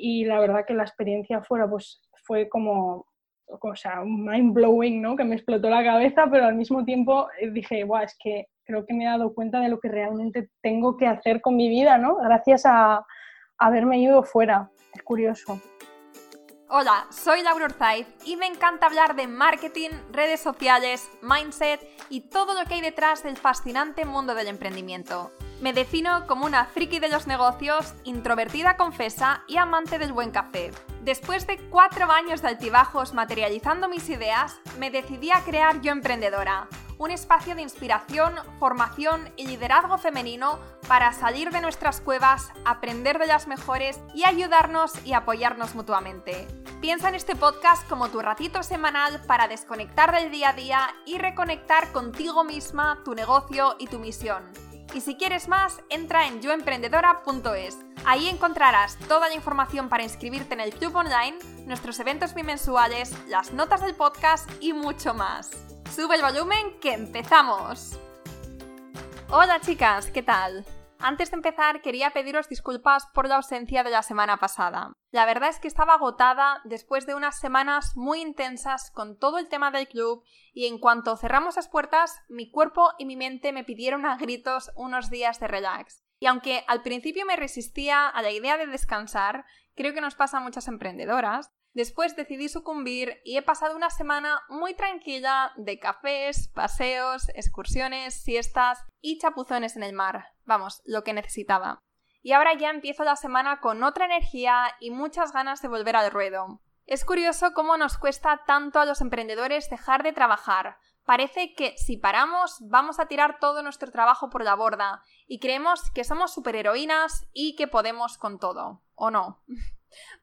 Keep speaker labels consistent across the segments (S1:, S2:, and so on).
S1: y, la verdad que la experiencia fuera pues fue como, o sea, mind blowing, ¿no? Que me explotó la cabeza, pero al mismo tiempo eh, dije, guau, es que creo que me he dado cuenta de lo que realmente tengo que hacer con mi vida, ¿no? Gracias a haberme ido fuera. Es curioso.
S2: Hola, soy Laura Urzaiz y me encanta hablar de marketing, redes sociales, mindset y todo lo que hay detrás del fascinante mundo del emprendimiento. Me defino como una friki de los negocios, introvertida confesa y amante del buen café. Después de cuatro años de altibajos materializando mis ideas, me decidí a crear Yo Emprendedora, un espacio de inspiración, formación y liderazgo femenino para salir de nuestras cuevas, aprender de las mejores y ayudarnos y apoyarnos mutuamente. Piensa en este podcast como tu ratito semanal para desconectar del día a día y reconectar contigo misma, tu negocio y tu misión. Y si quieres más, entra en yoemprendedora.es. Ahí encontrarás toda la información para inscribirte en el club online, nuestros eventos bimensuales, las notas del podcast y mucho más. Sube el volumen que empezamos. Hola chicas, ¿qué tal? Antes de empezar quería pediros disculpas por la ausencia de la semana pasada. La verdad es que estaba agotada después de unas semanas muy intensas con todo el tema del club y en cuanto cerramos las puertas mi cuerpo y mi mente me pidieron a gritos unos días de relax. Y aunque al principio me resistía a la idea de descansar, creo que nos pasa a muchas emprendedoras, Después decidí sucumbir y he pasado una semana muy tranquila de cafés, paseos, excursiones, siestas y chapuzones en el mar. Vamos, lo que necesitaba. Y ahora ya empiezo la semana con otra energía y muchas ganas de volver al ruedo. Es curioso cómo nos cuesta tanto a los emprendedores dejar de trabajar. Parece que si paramos vamos a tirar todo nuestro trabajo por la borda y creemos que somos superheroínas y que podemos con todo. ¿O no?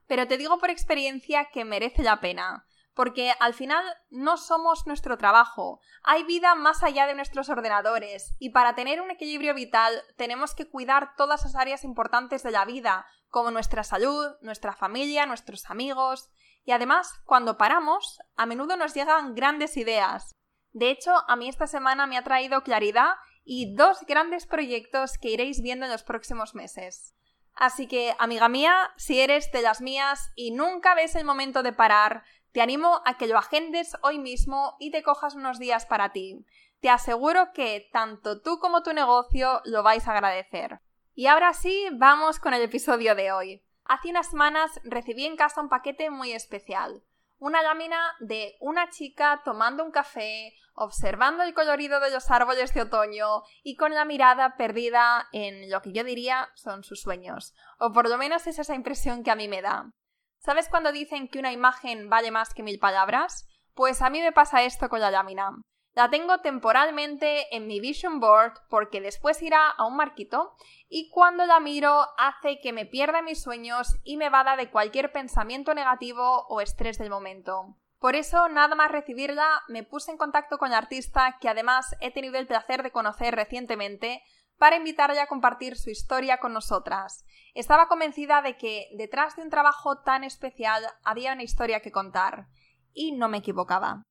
S2: Pero te digo por experiencia que merece la pena, porque al final no somos nuestro trabajo, hay vida más allá de nuestros ordenadores, y para tener un equilibrio vital tenemos que cuidar todas las áreas importantes de la vida, como nuestra salud, nuestra familia, nuestros amigos, y además, cuando paramos, a menudo nos llegan grandes ideas. De hecho, a mí esta semana me ha traído claridad y dos grandes proyectos que iréis viendo en los próximos meses. Así que, amiga mía, si eres de las mías y nunca ves el momento de parar, te animo a que lo agendes hoy mismo y te cojas unos días para ti. Te aseguro que tanto tú como tu negocio lo vais a agradecer. Y ahora sí, vamos con el episodio de hoy. Hace unas semanas recibí en casa un paquete muy especial una lámina de una chica tomando un café, observando el colorido de los árboles de otoño y con la mirada perdida en lo que yo diría son sus sueños. O por lo menos es esa impresión que a mí me da. ¿Sabes cuando dicen que una imagen vale más que mil palabras? Pues a mí me pasa esto con la lámina. La tengo temporalmente en mi vision board porque después irá a un marquito y cuando la miro hace que me pierda mis sueños y me vada de cualquier pensamiento negativo o estrés del momento. Por eso, nada más recibirla, me puse en contacto con la artista que además he tenido el placer de conocer recientemente para invitarle a compartir su historia con nosotras. Estaba convencida de que detrás de un trabajo tan especial había una historia que contar. Y no me equivocaba.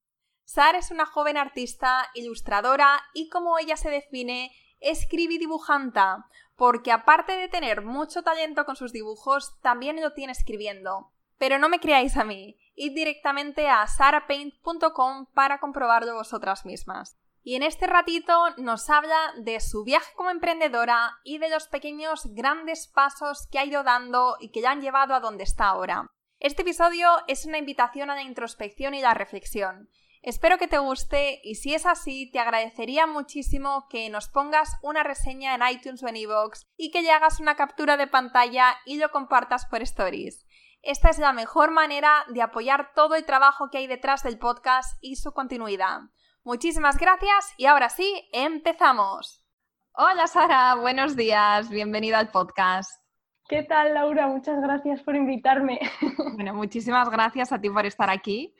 S2: Sar es una joven artista, ilustradora y como ella se define, escribe y dibujanta, porque aparte de tener mucho talento con sus dibujos, también lo tiene escribiendo. Pero no me creáis a mí, id directamente a sarapaint.com para comprobarlo vosotras mismas. Y en este ratito nos habla de su viaje como emprendedora y de los pequeños grandes pasos que ha ido dando y que la han llevado a donde está ahora. Este episodio es una invitación a la introspección y la reflexión, Espero que te guste y si es así, te agradecería muchísimo que nos pongas una reseña en iTunes o en iVoox y que le hagas una captura de pantalla y lo compartas por stories. Esta es la mejor manera de apoyar todo el trabajo que hay detrás del podcast y su continuidad. Muchísimas gracias y ahora sí, empezamos. Hola Sara, buenos días, bienvenida al podcast.
S1: ¿Qué tal Laura? Muchas gracias por invitarme.
S2: Bueno, muchísimas gracias a ti por estar aquí.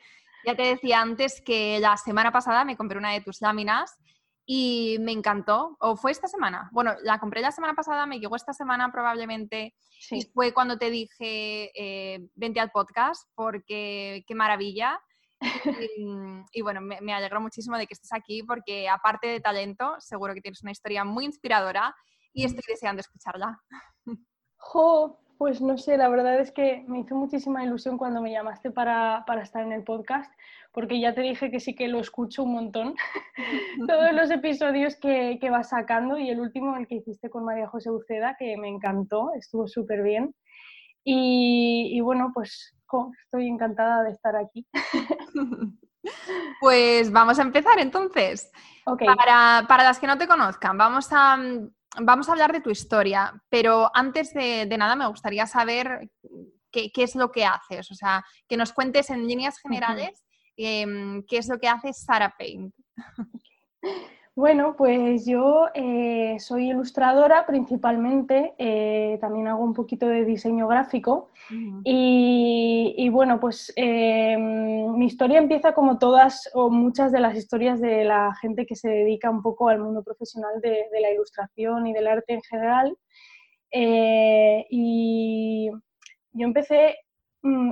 S2: Ya te decía antes que la semana pasada me compré una de tus láminas y me encantó. ¿O fue esta semana? Bueno, la compré la semana pasada, me llegó esta semana probablemente. Y fue cuando te dije, eh, vente al podcast porque qué maravilla. y, bueno, me, me, alegro muchísimo de que estés aquí porque aparte de talento, seguro que tienes una historia muy inspiradora y estoy deseando escucharla.
S1: Jo, pues no sé, la verdad es que me hizo muchísima ilusión cuando me llamaste para, para estar en el podcast, porque ya te dije que sí que lo escucho un montón, todos los episodios que, que vas sacando y el último, el que hiciste con María José Uceda, que me encantó, estuvo súper bien. Y, y, bueno, pues estoy encantada de estar aquí.
S2: Pues vamos a empezar entonces. Para, para, las que no te conozcan, vamos a, vamos a hablar de tu historia, pero antes de, nada me gustaría saber qué, qué, es lo que haces, o sea, que nos cuentes en líneas generales em, qué es lo que hace Sarah Paint.
S1: Bueno, pues yo eh, soy ilustradora principalmente, eh, también hago un poquito de diseño gráfico y, bueno, pues em, mi historia empieza como todas o muchas de las historias de la gente que se dedica un poco al mundo profesional de, la ilustración y del arte en general. Eh, y yo empecé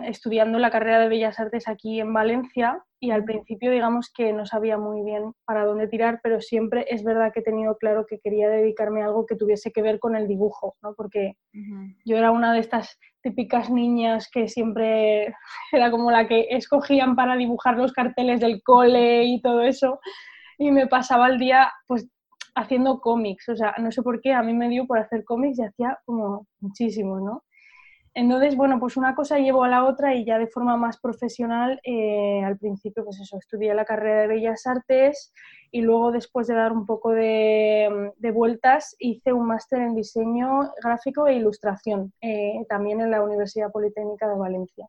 S1: estudiando la carrera de Bellas Artes aquí en Valencia y al principio digamos que no sabía muy bien para dónde tirar, pero siempre es verdad que he tenido claro que quería dedicarme a algo que tuviese que ver con el dibujo, ¿no? porque yo era una de estas típicas niñas que siempre era como la que escogían para dibujar los carteles del cole y todo eso, y me pasaba el día pues haciendo cómics, o sea, no sé por qué, a mí me dio por hacer cómics y hacía como muchísimos, ¿no? Entonces, bueno, pues una cosa llevó a la otra y ya de forma más profesional, eh, al principio, pues eso, estudié la carrera de Bellas Artes y luego después de dar un poco de, vueltas hice un máster en diseño gráfico e ilustración, eh, también en la Universidad Politécnica de Valencia.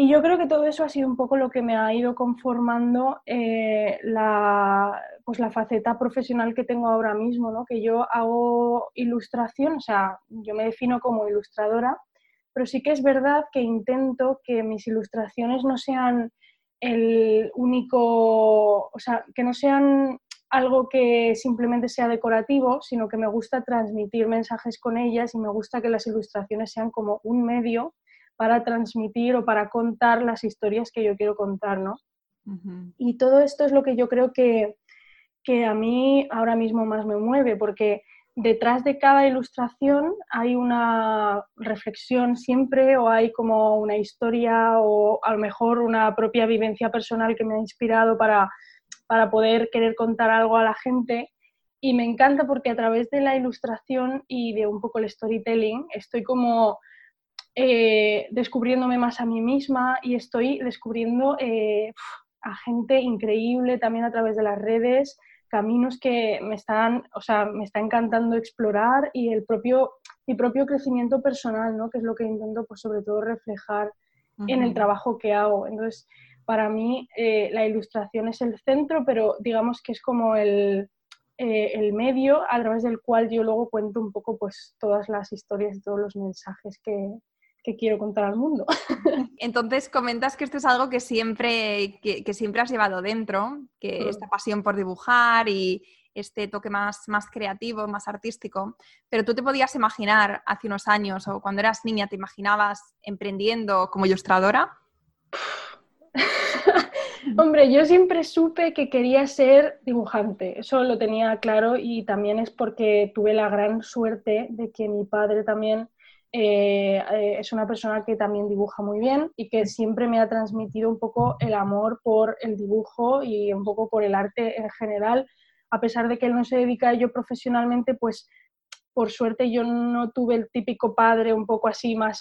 S1: Y yo creo que todo eso ha sido un poco lo que me ha ido conformando eh, la, pues la faceta profesional que tengo ahora mismo, ¿no? que yo hago ilustración, o sea, yo me defino como ilustradora, pero sí que es verdad que intento que mis ilustraciones no sean el único, o sea, que no sean algo que simplemente sea decorativo, sino que me gusta transmitir mensajes con ellas y me gusta que las ilustraciones sean como un medio para transmitir o para contar las historias que yo quiero contar, ¿no? Y todo esto es lo que yo creo que, que a mí ahora mismo más me mueve, porque detrás de cada ilustración hay una reflexión siempre o hay como una historia o a lo mejor una propia vivencia personal que me ha inspirado para, para poder querer contar algo a la gente. Y me encanta porque a través de la ilustración y de un poco el storytelling estoy como eh, descubriéndome más a mí misma y estoy descubriendo eh, a gente increíble también a través de las redes, caminos que me están, o sea, me está encantando explorar y el propio, mi propio crecimiento personal, ¿no? Que es lo que intento, pues, sobre todo reflejar en el trabajo que hago. Entonces, para mí eh, la ilustración es el centro, pero digamos que es como el, el medio a través del cual yo luego cuento un poco pues todas las historias y todos los mensajes que, que quiero contar al mundo.
S2: Entonces comentas que esto es algo que siempre, que, siempre has llevado dentro, que mm. esta pasión por dibujar y este toque más, más creativo, más artístico, pero tú te podías imaginar hace unos años o cuando eras niña, ¿te imaginabas emprendiendo como ilustradora?
S1: Hombre, yo siempre supe que quería ser dibujante, eso lo tenía claro y también es porque tuve la gran suerte de que mi padre también eh, eh, es una persona que también dibuja muy bien y que siempre me ha transmitido un poco el amor por el dibujo y un poco por el arte en general. A pesar de que él no se dedica a ello profesionalmente, pues por suerte yo no tuve el típico padre un poco así más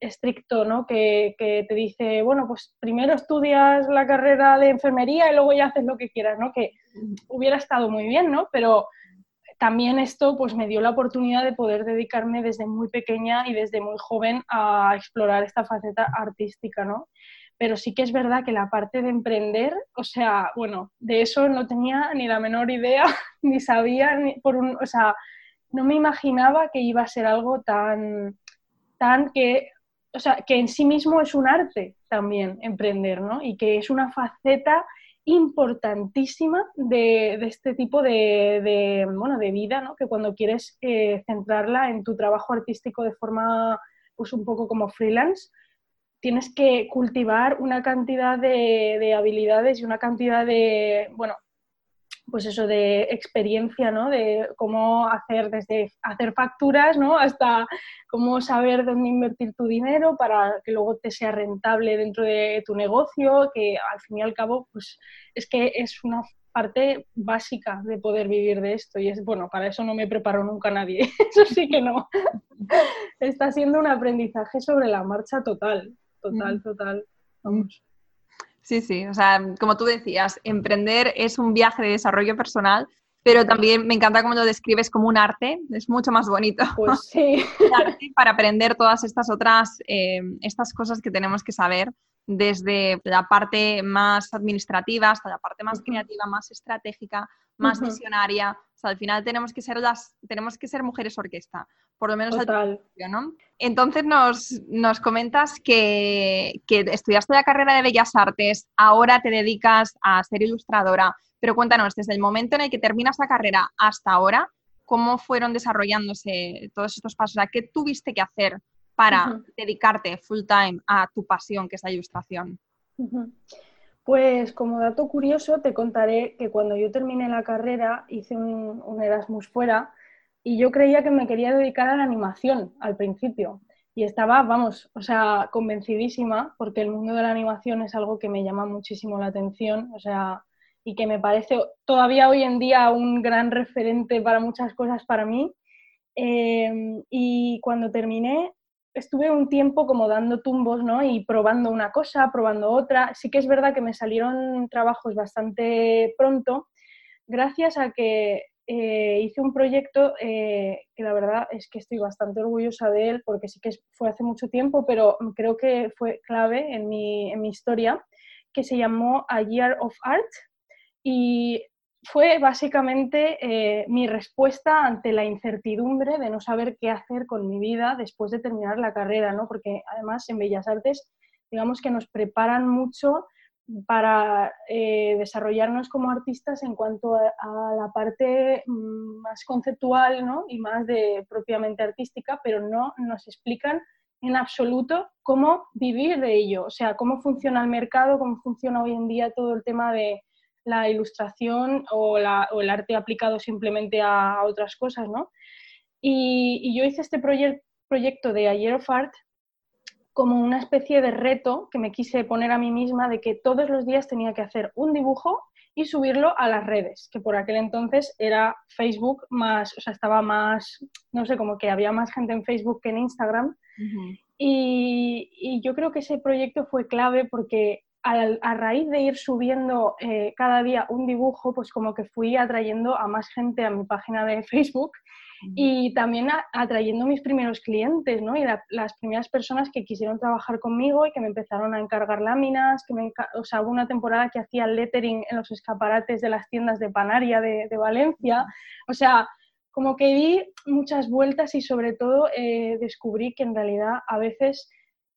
S1: estricto, ¿no? Que, que, te dice, bueno, pues primero estudias la carrera de enfermería y luego ya haces lo que quieras, ¿no? Que hubiera estado muy bien, ¿no? Pero también esto pues me dio la oportunidad de poder dedicarme desde muy pequeña y desde muy joven a explorar esta faceta artística, ¿no? Pero sí que es verdad que la parte de emprender, o sea, bueno, de eso no tenía ni la menor idea, ni sabía, ni por un, o sea, no me imaginaba que iba a ser algo tan, tan que, o sea, que en sí mismo es un arte también emprender, ¿no? Y que es una faceta importantísima de, este tipo de, bueno, de vida, ¿no? que cuando quieres eh, centrarla en tu trabajo artístico de forma pues un poco como freelance, tienes que cultivar una cantidad de, habilidades y una cantidad de, bueno, pues eso de experiencia, ¿no? De cómo hacer desde hacer facturas, ¿no? Hasta cómo saber dónde invertir tu dinero para que luego te sea rentable dentro de tu negocio, que al fin y al cabo, pues es que es una parte básica de poder vivir de esto y es, bueno, para eso no me preparó nunca nadie, eso sí que no. Está siendo un aprendizaje sobre la marcha total, total, total. Vamos.
S2: Sí, sí, o sea, como tú decías, emprender es un viaje de desarrollo personal, pero también me encanta cómo lo describes como un arte, es mucho más bonito.
S1: Pues sí.
S2: para aprender todas estas otras, eh, estas cosas que tenemos que saber desde la parte más administrativa hasta la parte más creativa, más estratégica, más visionaria. O sea, al final tenemos que ser las, tenemos que ser mujeres orquesta, por lo menos al principio, ¿no? Entonces nos, nos comentas que, que, estudiaste la carrera de Bellas Artes, ahora te dedicas a ser ilustradora, pero cuéntanos, desde el momento en el que terminas la carrera hasta ahora, ¿cómo fueron desarrollándose todos estos pasos? ¿Qué tuviste que hacer para dedicarte full time a tu pasión, que es la ilustración?
S1: Pues como dato curioso te contaré que cuando yo terminé la carrera hice un, Erasmus fuera y yo creía que me quería dedicar a la animación al principio. Y estaba, vamos, o sea, convencidísima porque el mundo de la animación es algo que me llama muchísimo la atención, o sea, y que me parece todavía hoy en día un gran referente para muchas cosas para mí. Em, y cuando terminé, estuve un tiempo como dando tumbos, ¿no? Y probando una cosa, probando otra. Sí que es verdad que me salieron trabajos bastante pronto, gracias a que eh, hice un proyecto eh, que la verdad es que estoy bastante orgullosa de él, porque sí que fue hace mucho tiempo, pero creo que fue clave en mi, en mi historia, que se llamó A Year of Art. Y fue básicamente eh, mi respuesta ante la incertidumbre de no saber qué hacer con mi vida después de terminar la carrera, ¿no? Porque además en Bellas Artes, digamos que nos preparan mucho para eh, desarrollarnos como artistas en cuanto a, la parte mm, más conceptual ¿no? y más de propiamente artística, pero no nos explican en absoluto cómo vivir de ello, o sea, cómo funciona el mercado, cómo funciona hoy en día todo el tema de, la ilustración o, el arte aplicado simplemente a, otras cosas, ¿no? Y, yo hice este proyecto de Ayer of Art como una especie de reto que me quise poner a mí misma de que todos los días tenía que hacer un dibujo y subirlo a las redes, que por aquel entonces era Facebook más, o sea, estaba más, no sé, como que había más gente en Facebook que en Instagram. y, y, yo creo que ese proyecto fue clave porque a, raíz de ir subiendo eh, cada día un dibujo, pues como que fui atrayendo a más gente a mi página de Facebook y también atrayendo mis primeros clientes, ¿no? Y las primeras personas que quisieron trabajar conmigo y que me empezaron a encargar láminas, que me, o sea, hubo una temporada que hacía lettering en los escaparates de las tiendas de Panaria de, Valencia, o sea, como que di muchas vueltas y sobre todo eh, descubrí que en realidad a veces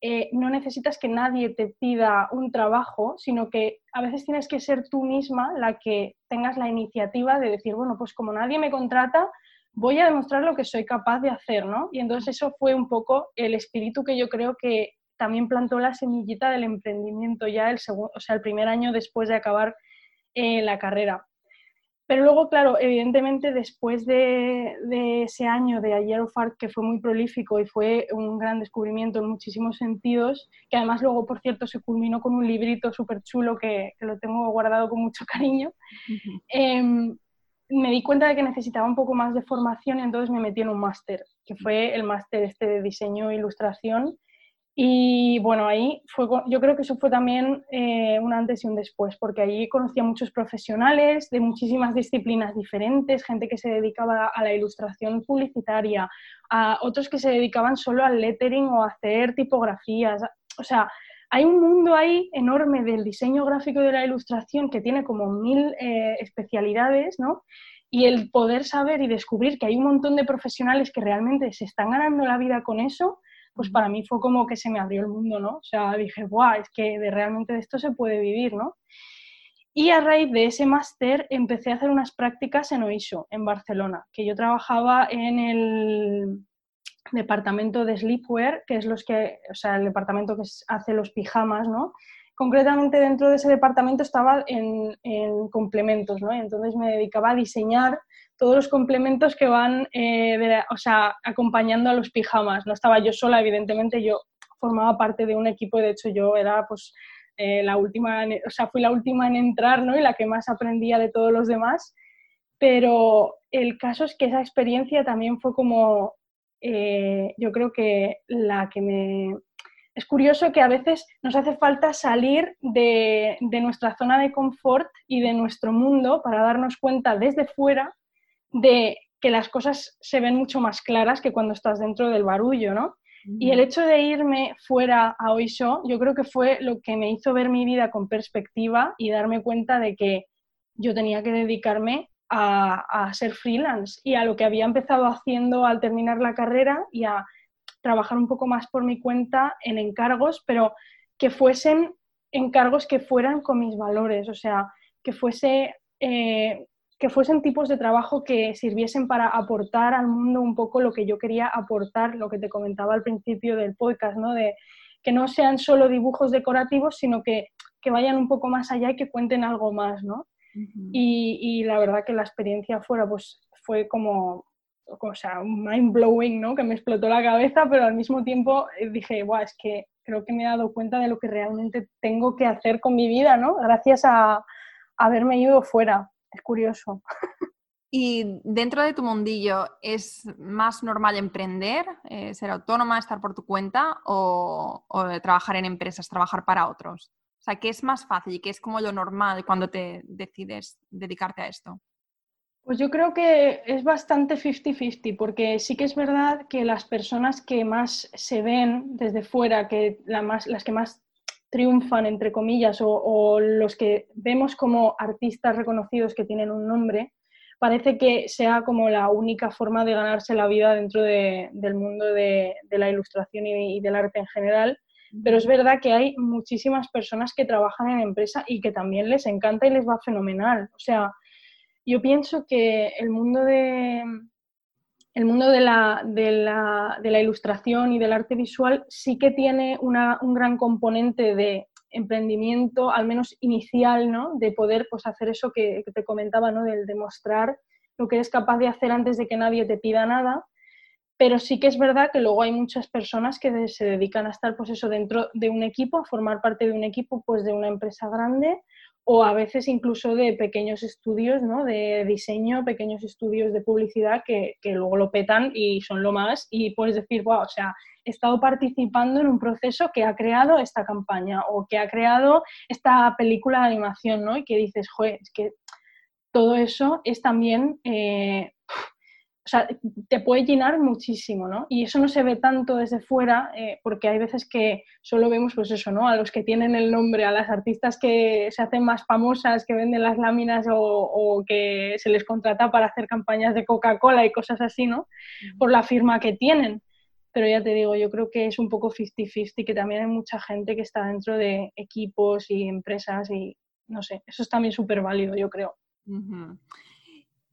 S1: eh, no necesitas que nadie te pida un trabajo, sino que a veces tienes que ser tú misma la que tengas la iniciativa de decir, bueno, pues como nadie me contrata, voy a demostrar lo que soy capaz de hacer, ¿no? Y entonces eso fue un poco el espíritu que yo creo que también plantó la semillita del emprendimiento ya el, segundo, o sea, el primer año después de acabar eh, la carrera. Pero luego, claro, evidentemente después de, ese año de Ayer of Art, que fue muy prolífico y fue un gran descubrimiento en muchísimos sentidos, que además luego, por cierto, se culminó con un librito súper chulo que, lo tengo guardado con mucho cariño, em, me di cuenta de que necesitaba un poco más de formación y entonces me metí en un máster, que fue el máster este de diseño e ilustración, y bueno, ahí fue, yo creo que eso fue también eh, un antes y un después, porque allí conocí a muchos profesionales de muchísimas disciplinas diferentes, gente que se dedicaba a la ilustración publicitaria, a otros que se dedicaban solo al lettering o a hacer tipografías. O sea, hay un mundo ahí enorme del diseño gráfico de la ilustración que tiene como mil eh, especialidades, ¿no? Y el poder saber y descubrir que hay un montón de profesionales que realmente se están ganando la vida con eso, pues para mí fue como que se me abrió el mundo, ¿no? O sea, dije, guau, es que de, realmente de esto se puede vivir, ¿no? Y a raíz de ese máster empecé a hacer unas prácticas en OISO, en Barcelona, que yo trabajaba en el departamento de sleepwear, que es los que, o sea, el departamento que hace los pijamas, ¿no? Concretamente dentro de ese departamento estaba en, complementos, ¿no? entonces me dedicaba a diseñar todos los complementos que van eh, o sea, acompañando a los pijamas. No estaba yo sola, evidentemente, yo formaba parte de un equipo de hecho yo era pues eh, la última, o sea, fui la última en entrar ¿no? y la que más aprendía de todos los demás. Pero el caso es que esa experiencia también fue como, eh, yo creo que la que me... Es curioso que a veces nos hace falta salir de, de nuestra zona de confort y de nuestro mundo para darnos cuenta desde fuera de que las cosas se ven mucho más claras que cuando estás dentro del barullo, ¿no? Y el hecho de irme fuera a Oisho, yo creo que fue lo que me hizo ver mi vida con perspectiva y darme cuenta de que yo tenía que dedicarme a, ser freelance y a lo que había empezado haciendo al terminar la carrera y a trabajar un poco más por mi cuenta en encargos, pero que fuesen encargos que fueran con mis valores, o sea, que fuese eh, que fuesen tipos de trabajo que sirviesen para aportar al mundo un poco lo que yo quería aportar, lo que te comentaba al principio del podcast, ¿no? De que no sean solo dibujos decorativos, sino que, que vayan un poco más allá y que cuenten algo más, ¿no? y, y, la verdad que la experiencia fuera, pues fue como, o sea, mind blowing, ¿no? Que me explotó la cabeza, pero al mismo tiempo eh, dije, Buah, es que creo que me he dado cuenta de lo que realmente tengo que hacer con mi vida, ¿no? Gracias a haberme ido fuera es curioso.
S2: Y dentro de tu mundillo, ¿es más normal emprender, eh, ser autónoma, estar por tu cuenta o, trabajar en empresas, trabajar para otros? O sea, ¿qué es más fácil y qué es como lo normal cuando te decides dedicarte a esto?
S1: Pues yo creo que es bastante 50-50, porque sí que es verdad que las personas que más se ven desde fuera, que las que más triunfan, entre comillas, o, los que vemos como artistas reconocidos que tienen un nombre, parece que sea como la única forma de ganarse la vida dentro del mundo de, la ilustración y, del arte en general. Pero es verdad que hay muchísimas personas que trabajan en empresa y que también les encanta y les va fenomenal. O sea, yo pienso que el mundo de, el mundo de la, de, la, de la, ilustración y del arte visual sí que tiene una, un gran componente de emprendimiento, al menos inicial, ¿no? de poder pues, hacer eso que, te comentaba, ¿no? del demostrar lo que eres capaz de hacer antes de que nadie te pida nada. Pero sí que es verdad que luego hay muchas personas que se dedican a estar pues eso, dentro de un equipo, a formar parte de un equipo pues, de una empresa grande o a veces incluso de pequeños estudios ¿no? de diseño, pequeños estudios de publicidad que, que, luego lo petan y son lo más y puedes decir, wow, o sea, he estado participando en un proceso que ha creado esta campaña o que ha creado esta película de animación, ¿no? Y que dices, joder, es que todo eso es también eh, o sea, te puede llenar muchísimo, ¿no? Y eso no se ve tanto desde fuera, eh, porque hay veces que solo vemos, pues eso, ¿no? A los que tienen el nombre, a las artistas que se hacen más famosas, que venden las láminas o, que se les contrata para hacer campañas de Coca-Cola y cosas así, ¿no? Por la firma que tienen. Pero ya te digo, yo creo que es un poco 50-50, que también hay mucha gente que está dentro de equipos y empresas y, no sé, eso es también súper válido, yo creo.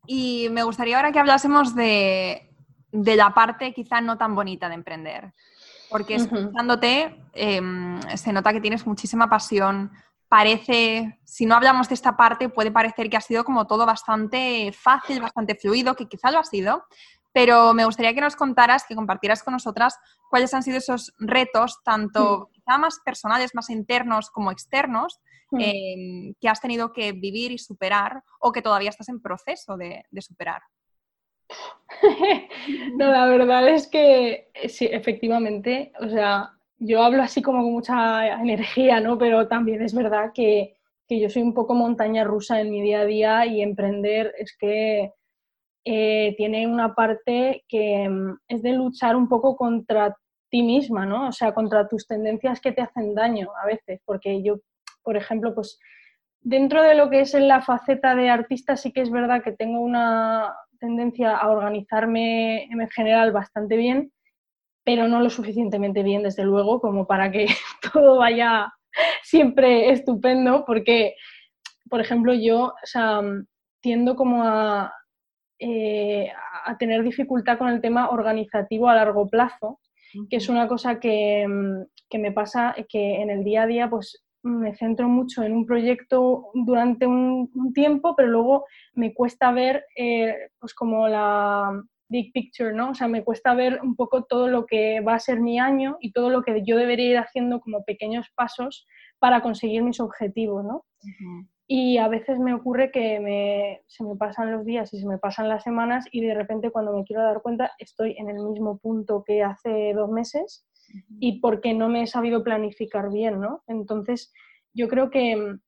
S2: Y me gustaría ahora que hablásemos de, la parte quizá no tan bonita de emprender. Porque escuchándote em, se nota que tienes muchísima pasión. Parece, si no hablamos de esta parte, puede parecer que ha sido como todo bastante fácil, bastante fluido, que quizá lo ha sido, pero me gustaría que nos contaras, que compartieras con nosotras cuáles han sido esos retos, tanto mm. quizá más personales, más internos como externos, mm. em, que has tenido que vivir y superar o que todavía estás en proceso de, superar.
S1: no, la verdad es que eh, sí, efectivamente, o sea, yo hablo así como con mucha energía, ¿no? Pero también es verdad que, que yo soy un poco montaña rusa en mi día a día y emprender es que eh, tiene una parte que mm, es de luchar un poco contra ti misma, ¿no? O sea, contra tus tendencias que te hacen daño a veces, porque yo, por ejemplo, pues dentro de lo que es en la faceta de artista sí que es verdad que tengo una tendencia a organizarme en general bastante bien, pero no lo suficientemente bien, desde luego, como para que todo vaya siempre estupendo, porque, por ejemplo, yo o sea, tiendo como a, eh, a tener dificultad con el tema organizativo a largo plazo, que es una cosa que, mm, que, me pasa que en el día a día pues me centro mucho en un proyecto durante un, tiempo, pero luego me cuesta ver eh, pues como la big picture, ¿no? O sea, me cuesta ver un poco todo lo que va a ser mi año y todo lo que yo debería ir haciendo como pequeños pasos para conseguir mis objetivos, ¿no? Y a veces me ocurre que se me pasan los días y se me pasan las semanas y de repente cuando me quiero dar cuenta estoy en el mismo punto que hace dos meses y porque no me he sabido planificar bien, ¿no? Entonces, yo creo que mm,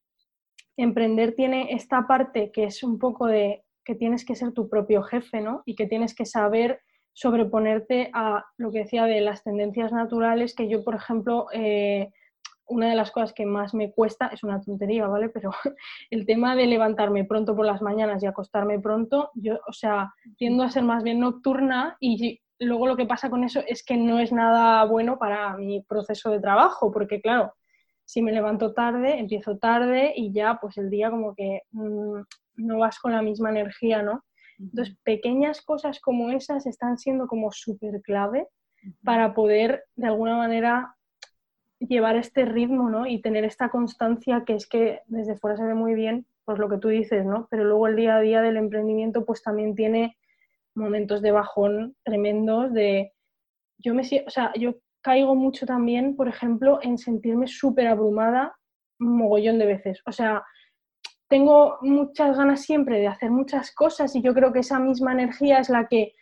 S1: emprender tiene esta parte que es un poco de que tienes que ser tu propio jefe, ¿no? Y que tienes que saber sobreponerte a lo que decía de las tendencias naturales, que yo, por ejemplo, eh, una de las cosas que más me cuesta, es una tontería, ¿vale? Pero el tema de levantarme pronto por las mañanas y acostarme pronto, yo, o sea, tiendo a ser más bien nocturna y luego lo que pasa con eso es que no es nada bueno para mi proceso de trabajo, porque claro, si me levanto tarde, empiezo tarde y ya pues el día como que mm, no vas con la misma energía, ¿no? Entonces, pequeñas cosas como esas están siendo como súper clave para poder de alguna manera llevar este ritmo, ¿no? Y tener esta constancia que es que desde fuera se ve muy bien, pues lo que tú dices, ¿no? Pero luego el día a día del emprendimiento pues también tiene momentos de bajón tremendos de yo me o sea, yo caigo mucho también, por ejemplo, en sentirme súper abrumada un mogollón de veces. O sea, tengo muchas ganas siempre de hacer muchas cosas y yo creo que esa misma energía es la que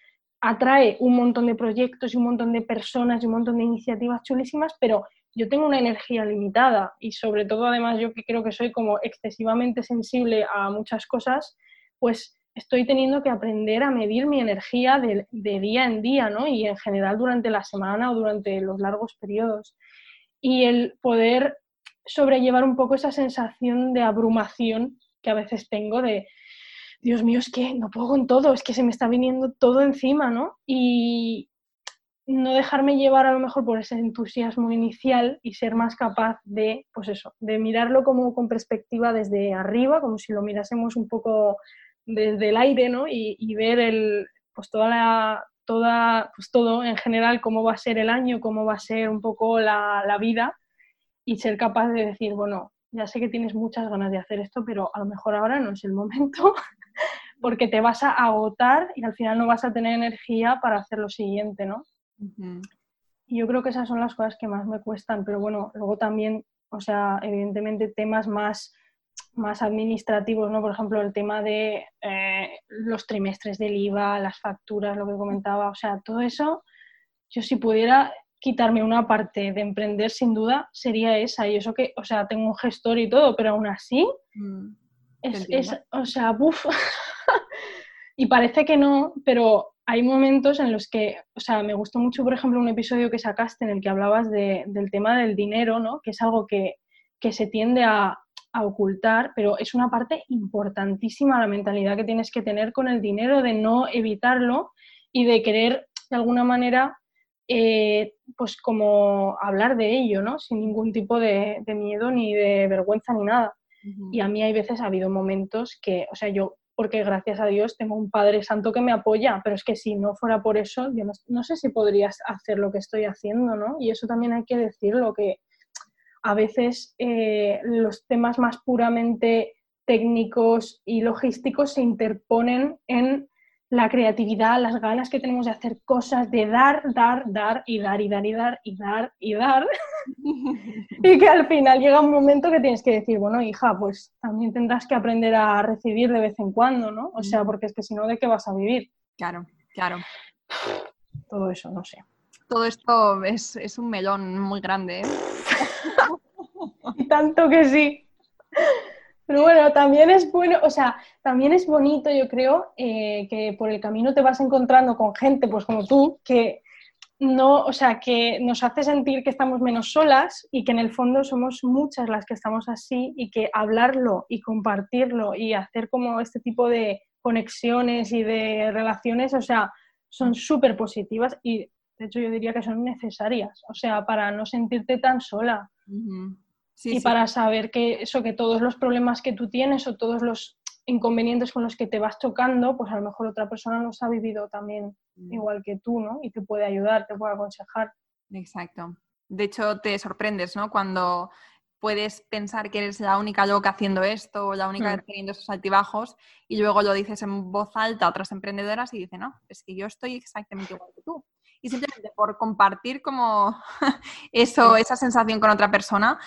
S1: atrae un montón de proyectos y un montón de personas y un montón de iniciativas chulísimas, pero yo tengo una energía limitada y sobre todo además yo que creo que soy como excesivamente sensible a muchas cosas, pues estoy teniendo que aprender a medir mi energía de, día en día, ¿no? Y en general durante la semana o durante los largos periodos. Y el poder sobrellevar un poco esa sensación de abrumación que a veces tengo de, Dios mío, es que no puedo con todo, es que se me está viniendo todo encima, ¿no? Y, no dejarme llevar a lo mejor por ese entusiasmo inicial y ser más capaz de, pues eso, de mirarlo como con perspectiva desde arriba, como si lo mirásemos un poco desde el aire, ¿no? Y, ver el, pues toda la, toda, pues todo en general, cómo va a ser el año, cómo va a ser un poco la, la vida y ser capaz de decir, bueno, ya sé que tienes muchas ganas de hacer esto, pero a lo mejor ahora no es el momento porque te vas a agotar y al final no vas a tener energía para hacer lo siguiente, ¿no? Y yo creo que esas son las cosas que más me cuestan, pero bueno, luego también, o sea, evidentemente temas más, más administrativos, ¿no? Por ejemplo, el tema de eh, los trimestres del IVA, las facturas, lo que comentaba, o sea, todo eso, yo si pudiera quitarme una parte de emprender, sin duda, sería esa. Y eso que, o sea, tengo un gestor y todo, pero aún así, mm, es, es, o sea, buf. y parece que no, pero hay momentos en los que, o sea, me gustó mucho, por ejemplo, un episodio que sacaste en el que hablabas del tema del dinero, ¿no? Que es algo que, se tiende a, ocultar, pero es una parte importantísima la mentalidad que tienes que tener con el dinero, de no evitarlo y de querer, de alguna manera, eh, pues como hablar de ello, ¿no? Sin ningún tipo de, miedo ni de vergüenza ni nada. Y a mí hay veces ha habido momentos que, o sea, yo porque gracias a Dios tengo un Padre Santo que me apoya, pero es que si no fuera por eso, yo no, sé si podrías hacer lo que estoy haciendo, ¿no? Y eso también hay que decirlo, que a veces eh, los temas más puramente técnicos y logísticos se interponen en la creatividad, las ganas que tenemos de hacer cosas, de dar, dar, dar y dar y dar y dar y dar y dar. y que al final llega un momento que tienes que decir, bueno, hija, pues también tendrás que aprender a recibir de vez en cuando, ¿no? O sea, porque es que si no, ¿de qué vas a vivir?
S2: Claro, claro.
S1: Todo eso, no sé.
S2: Todo esto es, es un melón muy grande, ¿eh?
S1: tanto que sí. Pero bueno, también es bueno, o sea, también es bonito, yo creo, eh, que por el camino te vas encontrando con gente, pues como tú, que no, o sea, que nos hace sentir que estamos menos solas y que en el fondo somos muchas las que estamos así y que hablarlo y compartirlo y hacer como este tipo de conexiones y de relaciones, o sea, son súper positivas y de hecho yo diría que son necesarias, o sea, para no sentirte tan sola y para saber que eso, que todos los problemas que tú tienes o todos los inconvenientes con los que te vas tocando, pues a lo mejor otra persona los ha vivido también mm. igual que tú, ¿no? Y te puede ayudar, te puede aconsejar.
S2: Exacto. De hecho, te sorprendes, ¿no? Cuando puedes pensar que eres la única loca haciendo esto o la única mm. teniendo esos altibajos y luego lo dices en voz alta a otras emprendedoras y dicen, no, es que yo estoy exactamente igual que tú. Y simplemente por compartir como eso, esa sensación con otra persona,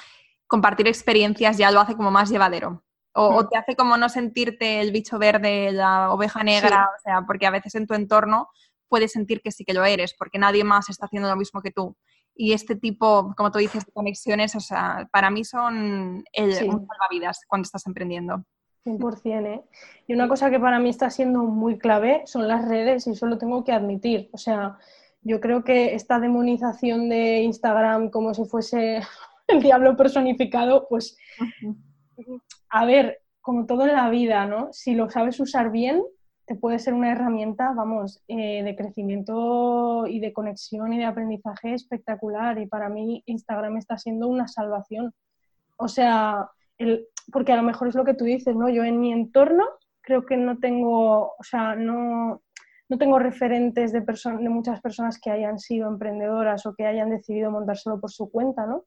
S2: compartir experiencias ya lo hace como más llevadero. O, mm. te hace como no sentirte el bicho verde, la oveja negra, o sea, porque a veces en tu entorno puedes sentir que sí que lo eres, porque nadie más está haciendo lo mismo que tú y este tipo, como tú dices, de conexiones, o sea, para mí son el, un salvavidas cuando estás emprendiendo.
S1: 100%, ¿eh? Y una cosa que para mí está siendo muy clave son las redes y eso lo tengo que admitir. O sea, yo creo que esta demonización de Instagram como si fuese el diablo personificado, pues, a ver, como todo en la vida, ¿no? Si lo sabes usar bien, te puede ser una herramienta, vamos, eh, de crecimiento y de conexión y de aprendizaje espectacular. Y para mí Instagram está siendo una salvación. O sea, el, porque a lo mejor es lo que tú dices, ¿no? Yo en mi entorno creo que no tengo, o sea, no, no tengo referentes de, de muchas personas que hayan sido emprendedoras o que hayan decidido montárselo por su cuenta, ¿no?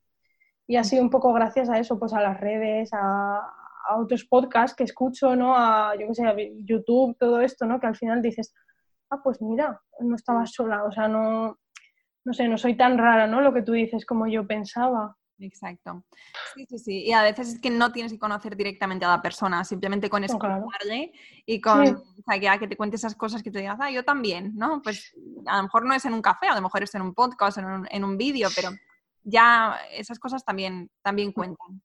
S1: Y ha sido un poco gracias a eso, pues a las redes, a, a otros podcasts que escucho, ¿no? A, yo qué sé, a YouTube, todo esto, ¿no? Que al final dices, ah, pues mira, no estaba sola, o sea, no, no sé, no soy tan rara, ¿no? Lo que tú dices como yo pensaba.
S2: Exacto. Sí, sí, sí. Y a veces es que no tienes que conocer directamente a la persona, simplemente con escucharle y con o sea, que, te cuente esas cosas que te digas, ah, yo también, ¿no? Pues a lo mejor no es en un café, a lo mejor es en un podcast, en un, en un vídeo, pero ya esas cosas también, también cuentan.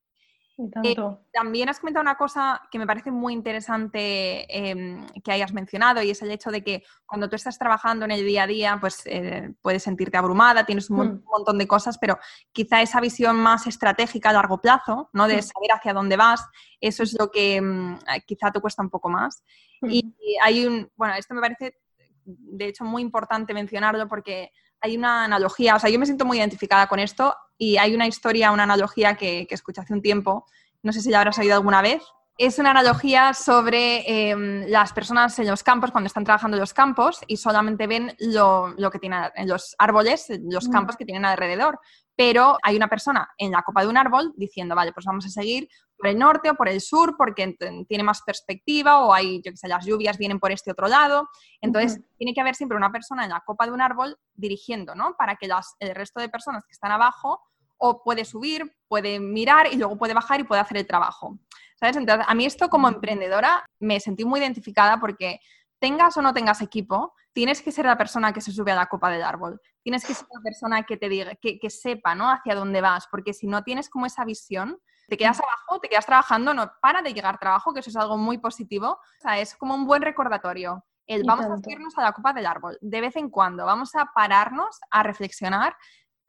S2: Eh, también has comentado una cosa que me parece muy interesante em, que hayas mencionado y es el hecho de que cuando tú estás trabajando en el día a día, pues eh, puedes sentirte abrumada, tienes un hmm. montón de cosas, pero quizá esa visión más estratégica a largo plazo, ¿no? De hmm. saber hacia dónde vas, eso es lo que mm, quizá te cuesta un poco más. Y hmm. hay un, bueno, esto me parece de hecho muy importante mencionarlo porque hay una analogía, o sea, yo me siento muy identificada con esto y hay una historia, una analogía que, que escuché hace un tiempo, no sé si ya habrás oído alguna vez. Es una analogía sobre em, las personas en los campos, cuando están trabajando en los campos y solamente ven lo, lo que tienen en los árboles, los mm. campos que tienen alrededor. Pero hay una persona en la copa de un árbol diciendo, vale, pues vamos a seguir por el norte o por el sur porque tiene más perspectiva o hay, yo qué sé, las lluvias vienen por este otro lado. Entonces, tiene que haber siempre una persona en la copa de un árbol dirigiendo, ¿no? Para que las, el resto de personas que están abajo o puede subir, puede mirar y luego puede bajar y puede hacer el trabajo. ¿Sabes? Entonces, a mí esto como emprendedora me sentí muy identificada porque tengas o no tengas equipo, tienes que ser la persona que se sube a la copa del árbol. Tienes que ser la persona que te diga, que, que sepa, ¿no? Hacia dónde vas, porque si no tienes como esa visión, te quedas abajo, te quedas trabajando, no para de llegar trabajo, que eso es algo muy positivo. O sea, es como un buen recordatorio. El vamos a subirnos a la copa del árbol de vez en cuando, vamos a pararnos a reflexionar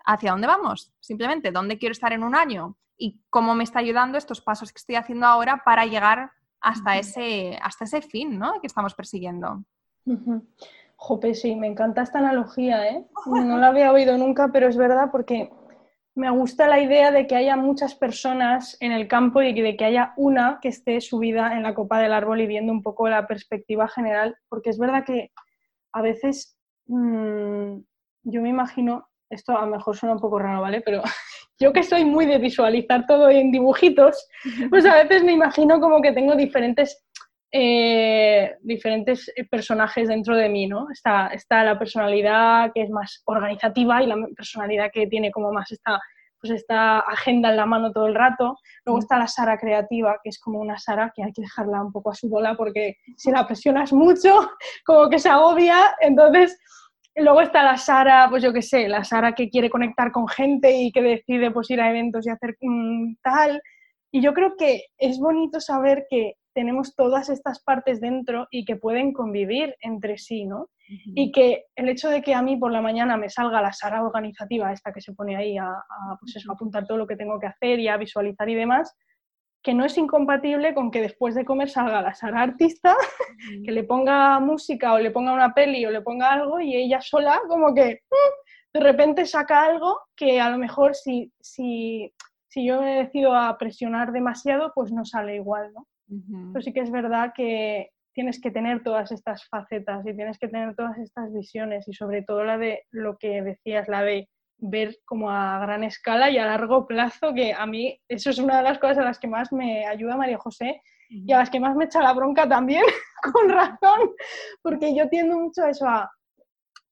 S2: hacia dónde vamos, simplemente dónde quiero estar en un año y cómo me está ayudando estos pasos que estoy haciendo ahora para llegar hasta ese, hasta ese fin ¿no? que estamos persiguiendo.
S1: Jope, sí, me encanta esta analogía, ¿eh? No la había oído nunca, pero es verdad porque me gusta la idea de que haya muchas personas en el campo y de que haya una que esté subida en la copa del árbol y viendo un poco la perspectiva general, porque es verdad que a veces mm, yo me imagino esto a lo mejor suena un poco raro, ¿vale? Pero yo que soy muy de visualizar todo en dibujitos, pues a veces me imagino como que tengo diferentes, eh, diferentes personajes dentro de mí, ¿no? Está, está la personalidad que es más organizativa y la personalidad que tiene como más esta, pues esta agenda en la mano todo el rato. Luego está la Sara creativa, que es como una Sara que hay que dejarla un poco a su bola porque si la presionas mucho, como que se agobia. Entonces, Luego está la Sara, pues yo qué sé, la Sara que quiere conectar con gente y que decide pues ir a eventos y hacer mm, tal. Y yo creo que es bonito saber que tenemos todas estas partes dentro y que pueden convivir entre sí, ¿no? Y que el hecho de que a mí por la mañana me salga la Sara organizativa, esta que se pone ahí a, a, pues eso, a apuntar todo lo que tengo que hacer y a visualizar y demás, que no es incompatible con que después de comer salga la Sara artista, que le ponga música o le ponga una peli o le ponga algo y ella sola como que mm, de repente saca algo que a lo mejor si, si, si yo me decido a presionar demasiado pues no sale igual, ¿no? Pero sí que es verdad que tienes que tener todas estas facetas y tienes que tener todas estas visiones y sobre todo la de lo que decías, la de ver como a gran escala y a largo plazo, que a mí eso es una de las cosas a las que más me ayuda María José y a las que más me echa la bronca también, con razón, porque yo tiendo mucho a eso, a,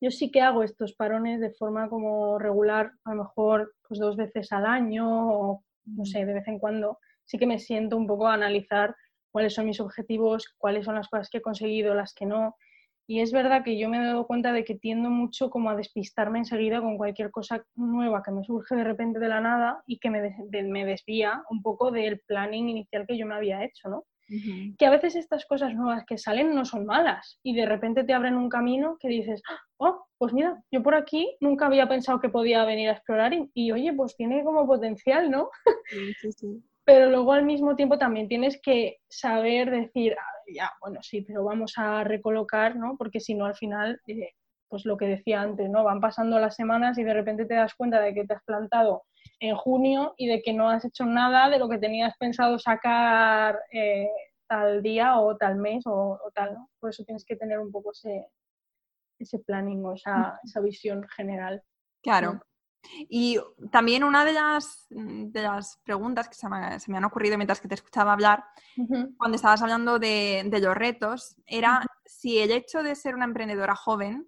S1: yo sí que hago estos parones de forma como regular, a lo mejor pues dos veces al año o no sé, de vez en cuando, sí que me siento un poco a analizar cuáles son mis objetivos, cuáles son las cosas que he conseguido, las que no, y es verdad que yo me he dado cuenta de que tiendo mucho como a despistarme enseguida con cualquier cosa nueva que me surge de repente de la nada y que me, me desvía un poco del planning inicial que yo me había hecho, ¿no? Que a veces estas cosas nuevas que salen no son malas y de repente te abren un camino que dices, oh, pues mira, yo por aquí nunca había pensado que podía venir a explorar y, y oye, pues tiene como potencial, ¿no? Sí, sí, sí pero luego al mismo tiempo también tienes que saber decir, ah, ya, bueno, sí, pero vamos a recolocar, ¿no? Porque si no, al final, eh, pues lo que decía antes, ¿no? Van pasando las semanas y de repente te das cuenta de que te has plantado en junio y de que no has hecho nada de lo que tenías pensado sacar eh, tal día o tal mes o, tal, ¿no? Por eso tienes que tener un poco ese, ese planning o esa, esa visión general.
S2: Claro. Y también una de las, de las preguntas que se me, han ocurrido mientras que te escuchaba hablar, cuando estabas hablando de, los retos, era si el hecho de ser una emprendedora joven,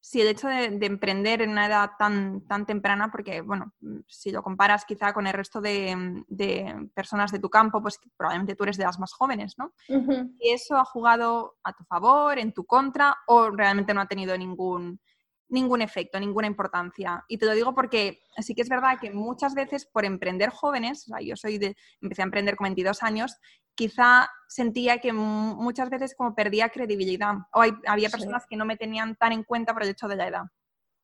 S2: si el hecho de, emprender en una edad tan, tan temprana, porque, bueno, si lo comparas quizá con el resto de, personas de tu campo, pues probablemente tú eres de las más jóvenes, ¿no? ¿Y eso ha jugado a tu favor, en tu contra, o realmente no ha tenido ningún ningún efecto, ninguna importancia. Y te lo digo porque sí que es verdad que muchas veces por emprender jóvenes, o sea, yo soy de, empecé a emprender con 22 años, quizá sentía que muchas veces como perdía credibilidad o había personas que no me tenían tan en cuenta por el hecho de la edad.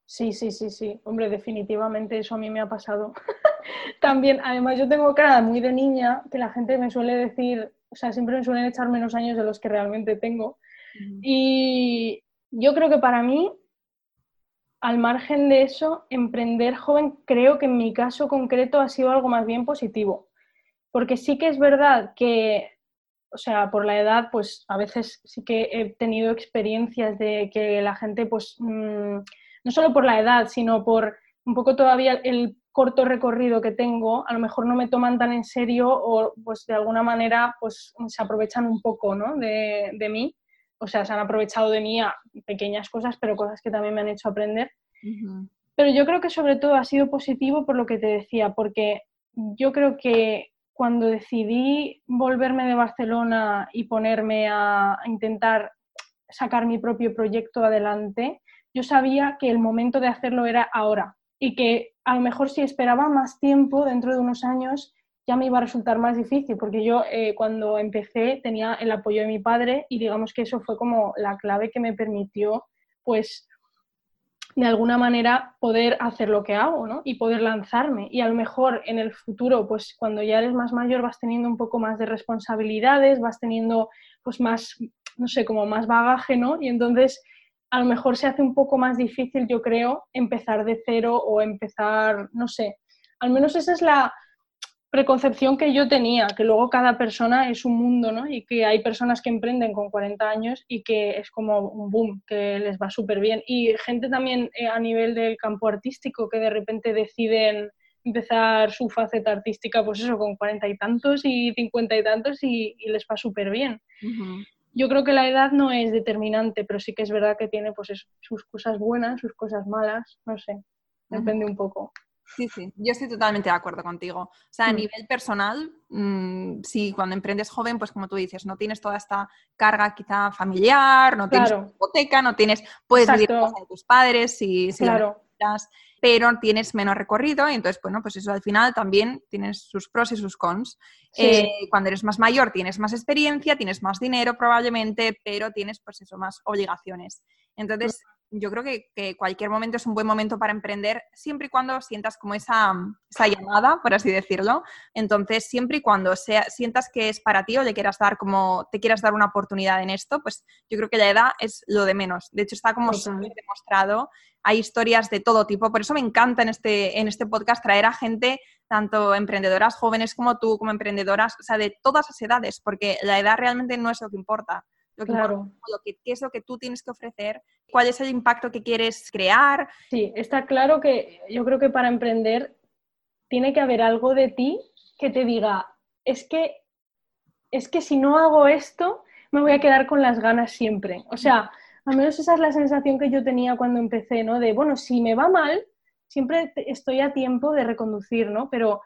S1: Sí, sí, sí, sí. Hombre, definitivamente eso a mí me ha pasado. También, además yo tengo cara muy de niña, que la gente me suele decir, o sea, siempre me suelen echar menos años de los que realmente tengo. Y yo creo que para mí al margen de eso, emprender joven creo que en mi caso concreto ha sido algo más bien positivo. Porque sí que es verdad que, o sea, por la edad, pues a veces sí que he tenido experiencias de que la gente, pues, mm, no solo por la edad, sino por un poco todavía el corto recorrido que tengo, a lo mejor no me toman tan en serio o pues de alguna manera pues se aprovechan un poco ¿no? de, de mí o sea, se han aprovechado de mí a pequeñas cosas, pero cosas que también me han hecho aprender. Pero yo creo que sobre todo ha sido positivo por lo que te decía, porque yo creo que cuando decidí volverme de Barcelona y ponerme a, intentar sacar mi propio proyecto adelante, yo sabía que el momento de hacerlo era ahora y que a lo mejor si esperaba más tiempo, dentro de unos años, ya me iba a resultar más difícil, porque yo eh, cuando empecé tenía el apoyo de mi padre y digamos que eso fue como la clave que me permitió, pues, de alguna manera poder hacer lo que hago, ¿no? Y poder lanzarme. Y a lo mejor en el futuro, pues cuando ya eres más mayor vas teniendo un poco más de responsabilidades, vas teniendo pues más, no sé, como más bagaje, ¿no? Y entonces a lo mejor se hace un poco más difícil, yo creo, empezar de cero o empezar, no sé. Al menos esa es la, preconcepción que yo tenía, que luego cada persona es un mundo, ¿no? Y que hay personas que emprenden con 40 años y que es como un boom, que les va súper bien. Y gente también eh, a nivel del campo artístico que de repente deciden empezar su faceta artística, pues eso, con 40 y tantos y 50 y tantos y, les va súper bien. Yo creo que la edad no es determinante, pero sí que es verdad que tiene pues sus cosas buenas, sus cosas malas, no sé, depende un poco.
S2: Sí, sí, yo estoy totalmente de acuerdo contigo. O sea, a mm. nivel personal, mm, sí, cuando emprendes joven, pues como tú dices, no tienes toda esta carga quizá familiar, no tienes hipoteca, no tienes, puedes vivir con tus padres si, si claro. pero tienes menos recorrido y entonces, bueno, pues eso al final también tienes sus pros y sus cons. Eh, cuando eres más mayor tienes más experiencia, tienes más dinero probablemente, pero tienes pues eso, más obligaciones. Entonces, yo creo que, cualquier momento es un buen momento para emprender, siempre y cuando sientas como esa, esa llamada, por así decirlo. Entonces, siempre y cuando sea, sientas que es para ti o le quieras dar como, te quieras dar una oportunidad en esto, pues yo creo que la edad es lo de menos. De hecho, está como demostrado. Hay historias de todo tipo. Por eso me encanta en este, en este podcast traer a gente, tanto emprendedoras jóvenes como tú, como emprendedoras, o sea, de todas las edades, porque la edad realmente no es lo que importa
S1: claro.
S2: qué es lo que tú tienes que ofrecer, cuál es el impacto que quieres crear.
S1: Sí, está claro que yo creo que para emprender tiene que haber algo de ti que te diga, es que, es que si no hago esto, me voy a quedar con las ganas siempre. O sea, al menos esa es la sensación que yo tenía cuando empecé, ¿no? De, bueno, si me va mal, siempre estoy a tiempo de reconducir, ¿no? Pero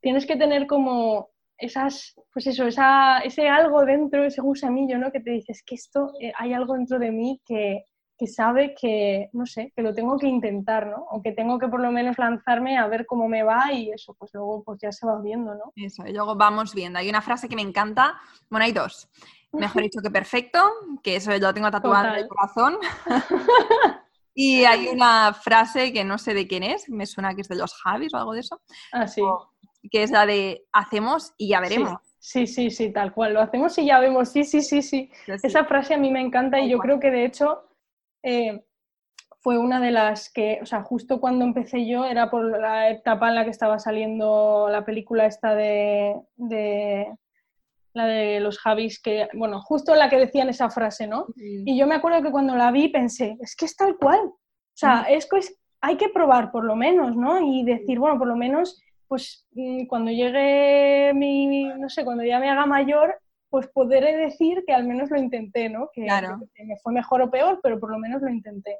S1: tienes que tener como esas, pues eso, esa, ese algo dentro, ese gusanillo, ¿no? Que te dices que esto, eh, hay algo dentro de mí que, que, sabe que, no sé, que lo tengo que intentar, ¿no? O que tengo que por lo menos lanzarme a ver cómo me va y eso, pues luego pues ya se va viendo, ¿no?
S2: Eso, y luego vamos viendo. Hay una frase que me encanta, bueno, hay dos. Mejor dicho que perfecto, que eso yo lo tengo tatuado en el corazón. y hay una frase que no sé de quién es, me suena que es de los Javis o algo de eso.
S1: Ah, sí
S2: que es la de hacemos y ya veremos.
S1: Sí, sí, sí, tal cual. Lo hacemos y ya vemos. Sí, sí, sí, sí. Esa frase a mí me encanta y yo creo que de hecho eh, fue una de las que, o sea, justo cuando empecé yo era por la etapa en la que estaba saliendo la película esta de, la de los Javis, que, bueno, justo la que decían esa frase, ¿no? Y yo me acuerdo que cuando la vi pensé, es que es tal cual. O sea, es que hay que probar por lo menos, ¿no? Y decir, bueno, por lo menos pues mm, cuando llegue mi, no sé, cuando ya me haga mayor, pues podré decir que al menos lo intenté, ¿no? Que, me fue mejor o peor, pero por lo menos lo intenté.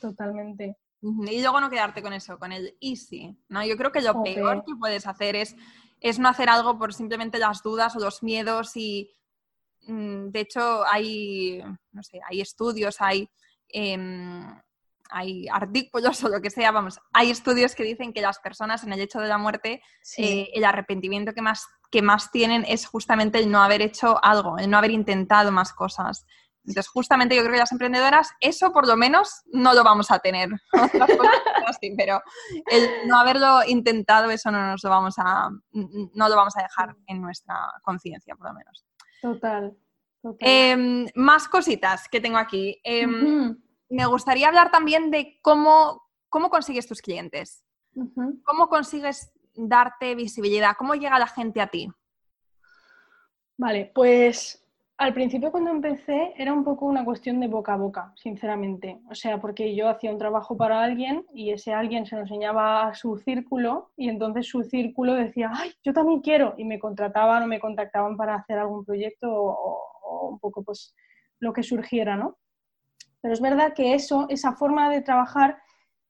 S1: Totalmente.
S2: Y luego no quedarte con eso, con el easy, ¿no? Yo creo que lo peor que puedes hacer es, es no hacer algo por simplemente las dudas o los miedos y mm, de hecho hay, no sé, hay estudios, hay em, hay artículos o lo que sea, vamos, hay estudios que dicen que las personas en el hecho de la muerte, eh, el arrepentimiento que más, que más tienen es justamente el no haber hecho algo, el no haber intentado más cosas. Entonces, justamente yo creo que las emprendedoras, eso por lo menos no lo vamos a tener. pero el no haberlo intentado, eso no nos lo vamos a, no lo vamos a dejar en nuestra conciencia, por lo menos.
S1: Total.
S2: Em, más cositas que tengo aquí. Em, me gustaría hablar también de cómo, cómo consigues tus clientes. ¿Cómo consigues darte visibilidad? ¿Cómo llega la gente a ti?
S1: Vale, pues al principio cuando empecé era un poco una cuestión de boca a boca, sinceramente. O sea, porque yo hacía un trabajo para alguien y ese alguien se lo enseñaba a su círculo y entonces su círculo decía, ay, yo también quiero. Y me contrataban o me contactaban para hacer algún proyecto o, o un poco pues lo que surgiera, ¿no? Pero es verdad que eso, esa forma de trabajar,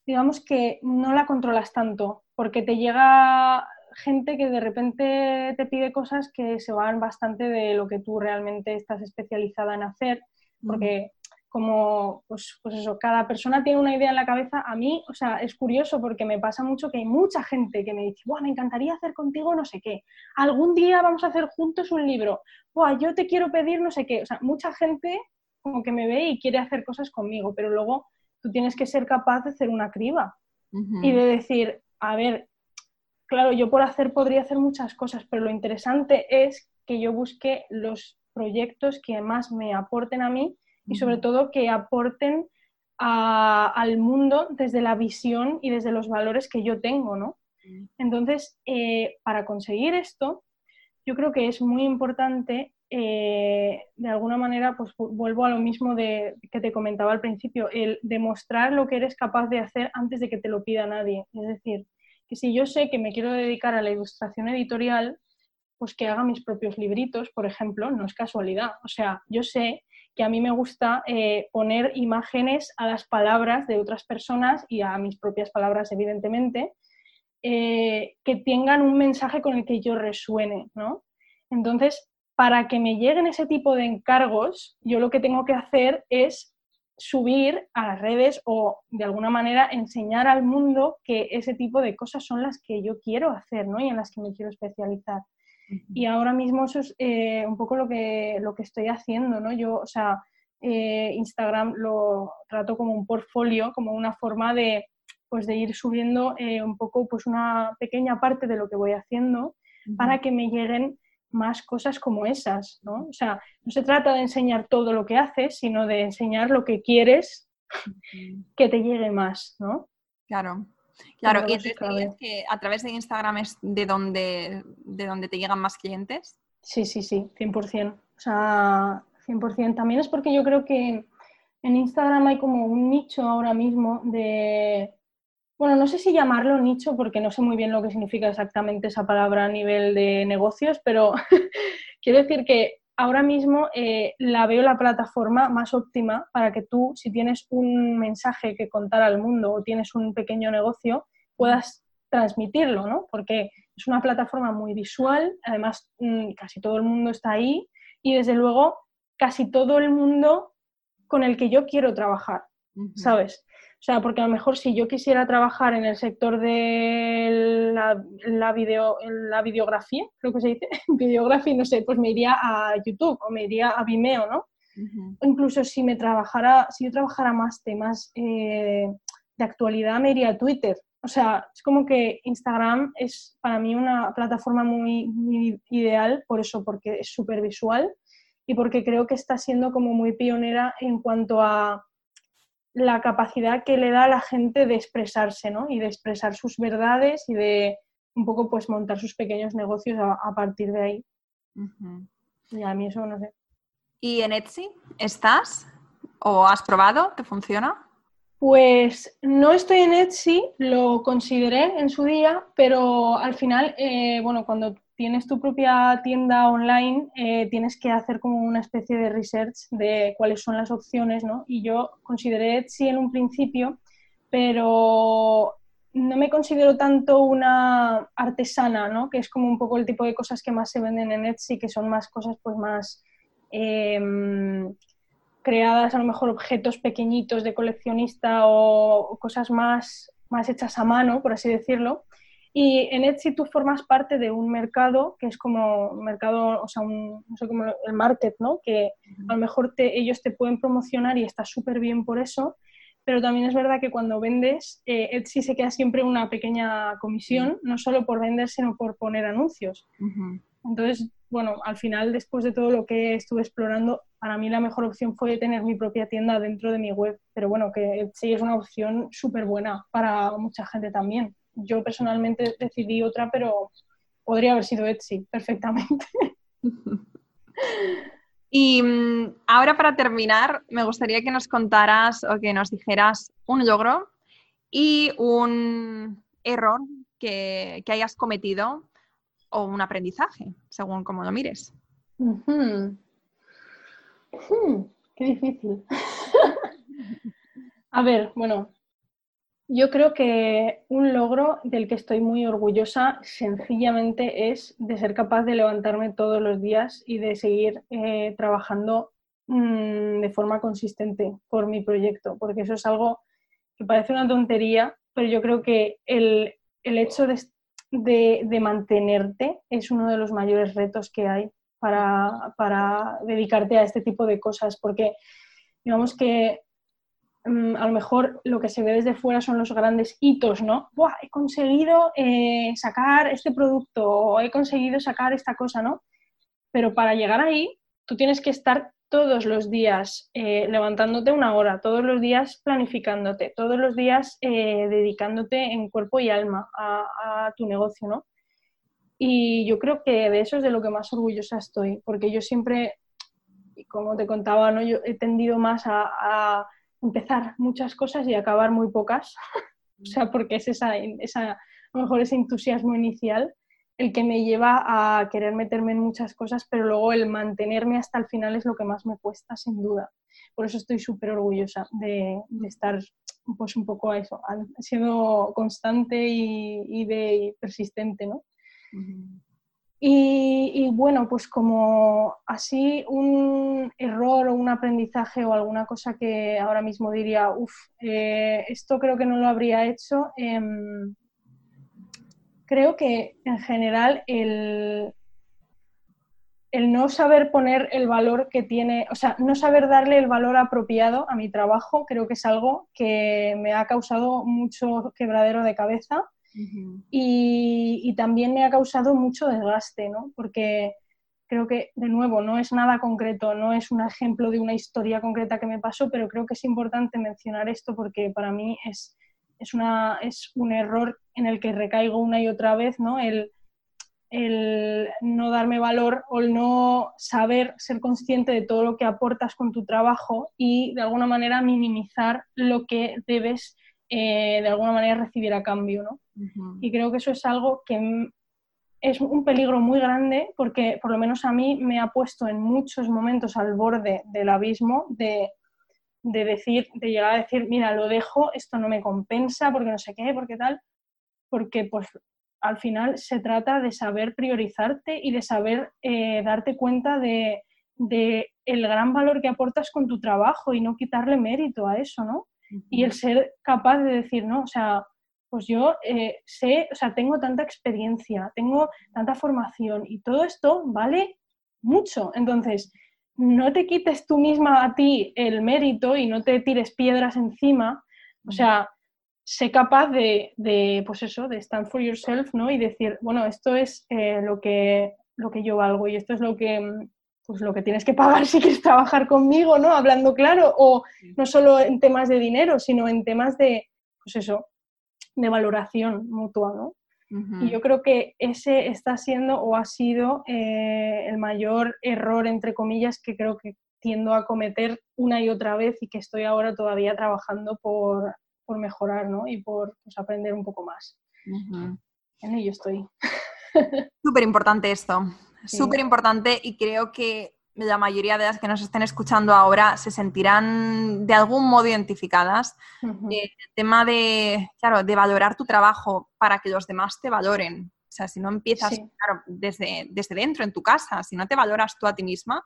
S1: digamos que no la controlas tanto, porque te llega gente que de repente te pide cosas que se van bastante de lo que tú realmente estás especializada en hacer, porque como, pues, pues, eso, cada persona tiene una idea en la cabeza. A mí, o sea, es curioso porque me pasa mucho que hay mucha gente que me dice, Buah, me encantaría hacer contigo no sé qué, algún día vamos a hacer juntos un libro, Buah, yo te quiero pedir no sé qué. O sea, mucha gente como que me ve y quiere hacer cosas conmigo, pero luego tú tienes que ser capaz de hacer una criba y de decir, a ver, claro, yo por hacer podría hacer muchas cosas, pero lo interesante es que yo busque los proyectos que más me aporten a mí y sobre todo que aporten al mundo desde la visión y desde los valores que yo tengo, ¿no? Entonces, eh, para conseguir esto, yo creo que es muy importante eh, de alguna manera, pues vuelvo a lo mismo de, que te comentaba al principio, el demostrar lo que eres capaz de hacer antes de que te lo pida nadie. Es decir, que si yo sé que me quiero dedicar a la ilustración editorial, pues que haga mis propios libritos, por ejemplo, no es casualidad. O sea, yo sé que a mí me gusta eh, poner imágenes a las palabras de otras personas y a mis propias palabras, evidentemente, eh, que tengan un mensaje con el que yo resuene, ¿no? Entonces, para que me lleguen ese tipo de encargos, yo lo que tengo que hacer es subir a las redes o de alguna manera enseñar al mundo que ese tipo de cosas son las que yo quiero hacer ¿no? y en las que me quiero especializar. Y ahora mismo eso es eh, un poco lo que, lo que estoy haciendo. ¿no? Yo, o sea, eh, Instagram lo trato como un portfolio, como una forma de, pues, de ir subiendo eh, un poco pues, una pequeña parte de lo que voy haciendo para que me lleguen más cosas como esas, ¿no? O sea, no se trata de enseñar todo lo que haces, sino de enseñar lo que quieres que te llegue más, ¿no?
S2: Claro. Claro, y te que a través de Instagram es de donde, de donde te llegan más clientes.
S1: Sí, sí, sí, 100%. O sea, 100%. También es porque yo creo que en Instagram hay como un nicho ahora mismo de, bueno, no sé si llamarlo nicho porque no sé muy bien lo que significa exactamente esa palabra a nivel de negocios, pero quiero decir que ahora mismo eh, la veo la plataforma más óptima para que tú, si tienes un mensaje que contar al mundo o tienes un pequeño negocio, puedas transmitirlo, ¿no? Porque es una plataforma muy visual, además mm, casi todo el mundo está ahí y desde luego casi todo el mundo con el que yo quiero trabajar, ¿sabes? O sea, porque a lo mejor si yo quisiera trabajar en el sector de la, video, la videografía, creo que se dice, videografía, no sé, pues me iría a YouTube o me iría a Vimeo, ¿no? Incluso si me trabajara, si yo trabajara más temas eh, de actualidad, me iría a Twitter. O sea, es como que Instagram es para mí una plataforma muy, muy ideal por eso, porque es súper visual y porque creo que está siendo como muy pionera en cuanto a la capacidad que le da a la gente de expresarse, ¿no? Y de expresar sus verdades y de un poco pues montar sus pequeños negocios a, partir de ahí. Y a mí eso no sé.
S2: ¿Y en Etsy estás? ¿O has probado? ¿Te funciona?
S1: Pues no estoy en Etsy, lo consideré en su día, pero al final, eh, bueno, cuando tienes tu propia tienda online, eh, tienes que hacer como una especie de research de cuáles son las opciones, ¿no? Y yo consideré Etsy en un principio, pero no me considero tanto una artesana, ¿no? Que es como un poco el tipo de cosas que más se venden en Etsy, que son más cosas pues más em, creadas, a lo mejor objetos pequeñitos de coleccionista o, cosas más, más hechas a mano, por así decirlo. Y en Etsy tú formas parte de un mercado que es como mercado, o sea, un, no sé cómo, el market, ¿no? Que a lo mejor te, ellos te pueden promocionar y está súper bien por eso, pero también es verdad que cuando vendes, eh, Etsy se queda siempre una pequeña comisión, no solo por vender, sino por poner anuncios. Entonces, bueno, al final, después de todo lo que estuve explorando, para mí la mejor opción fue tener mi propia tienda dentro de mi web, pero bueno, que Etsy es una opción súper buena para mucha gente también yo personalmente decidí otra, pero podría haber sido Etsy perfectamente.
S2: Y mm, ahora para terminar, me gustaría que nos contaras o que nos dijeras un logro y un error que, hayas cometido o un aprendizaje, según como lo mires.
S1: Qué difícil. A ver, bueno, yo creo que un logro del que estoy muy orgullosa sencillamente es de ser capaz de levantarme todos los días y de seguir eh, trabajando mm, de forma consistente por mi proyecto, porque eso es algo que parece una tontería, pero yo creo que el, hecho de, mantenerte es uno de los mayores retos que hay para, para dedicarte a este tipo de cosas, porque digamos que Mm, a lo mejor lo que se ve desde fuera son los grandes hitos, ¿no? Buah, he conseguido eh, sacar este producto o he conseguido sacar esta cosa, ¿no? Pero para llegar ahí, tú tienes que estar todos los días eh, levantándote una hora, todos los días planificándote, todos los días eh, dedicándote en cuerpo y alma a, a, tu negocio, ¿no? Y yo creo que de eso es de lo que más orgullosa estoy, porque yo siempre, como te contaba, ¿no? yo he tendido más a empezar muchas cosas y acabar muy pocas. o sea, porque es esa, esa, a lo mejor ese entusiasmo inicial el que me lleva a querer meterme en muchas cosas, pero luego el mantenerme hasta el final es lo que más me cuesta, sin duda. Por eso estoy súper orgullosa de, estar pues un poco a eso, siendo constante y, de, persistente, ¿no? Y, bueno, pues como así un error o un aprendizaje o alguna cosa que ahora mismo diría, uff, eh, esto creo que no lo habría hecho, em, creo que en general el, el no saber poner el valor que tiene, o sea, no saber darle el valor apropiado a mi trabajo, creo que es algo que me ha causado mucho quebradero de cabeza y, también me ha causado mucho desgaste, ¿no? Porque creo que, de nuevo, no es nada concreto, no es un ejemplo de una historia concreta que me pasó, pero creo que es importante mencionar esto porque para mí es, es, una, es un error en el que recaigo una y otra vez, ¿no? El, el no darme valor o el no saber ser consciente de todo lo que aportas con tu trabajo y de alguna manera minimizar lo que debes eh, de alguna manera recibir a cambio. ¿no? Y creo que eso es algo que es un peligro muy grande porque por lo menos a mí me ha puesto en muchos momentos al borde del abismo de, de decir, de llegar a decir, mira, lo dejo, esto no me compensa porque no sé qué, porque tal, porque pues al final se trata de saber priorizarte y de saber eh, darte cuenta de, el gran valor que aportas con tu trabajo y no quitarle mérito a eso, ¿no? Y el ser capaz de decir, no, o sea, pues yo eh, sé, o sea, tengo tanta experiencia, tengo tanta formación y todo esto vale mucho. Entonces, no te quites tú misma a ti el mérito y no te tires piedras encima. O sea, sé capaz de, de, pues eso, de stand for yourself, ¿no? Y decir, bueno, esto es eh, lo, que, lo que yo valgo y esto es lo que, pues lo que tienes que pagar si quieres trabajar conmigo, ¿no? Hablando claro, o no solo en temas de dinero, sino en temas de, pues eso, de valoración mutua, ¿no? Y yo creo que ese está siendo o ha sido eh, el mayor error, entre comillas, que creo que tiendo a cometer una y otra vez y que estoy ahora todavía trabajando por, por mejorar ¿no? y por pues, aprender un poco más. En ello estoy.
S2: Súper importante esto, súper importante y creo que la mayoría de las que nos estén escuchando ahora se sentirán de algún modo identificadas. el tema de, claro, de valorar tu trabajo para que los demás te valoren. O sea, si no empiezas, claro, desde, desde dentro, en tu casa, si no te valoras tú a ti misma,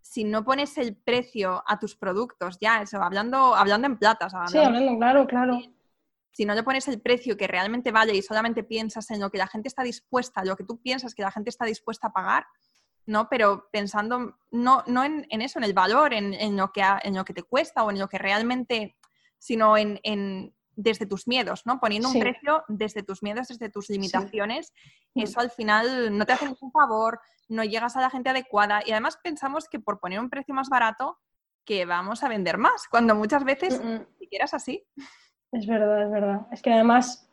S2: si no pones el precio a tus productos, ya eso, hablando, hablando en platas.
S1: sí, hablando, claro, claro.
S2: Si no le pones el precio que realmente vale y solamente piensas en lo que la gente está dispuesta, lo que tú piensas que la gente está dispuesta a pagar, ¿no? Pero pensando no, no en, eso, en el valor, en, lo que, en lo que te cuesta o en lo que realmente, sino en, desde tus miedos, ¿no? Poniendo un precio desde tus miedos, desde tus limitaciones, mm. eso al final no te hace ningún favor, no llegas a la gente adecuada y además pensamos que por poner un precio más barato que vamos a vender más, cuando muchas veces ni siquiera es así.
S1: Es verdad, es verdad. Es que además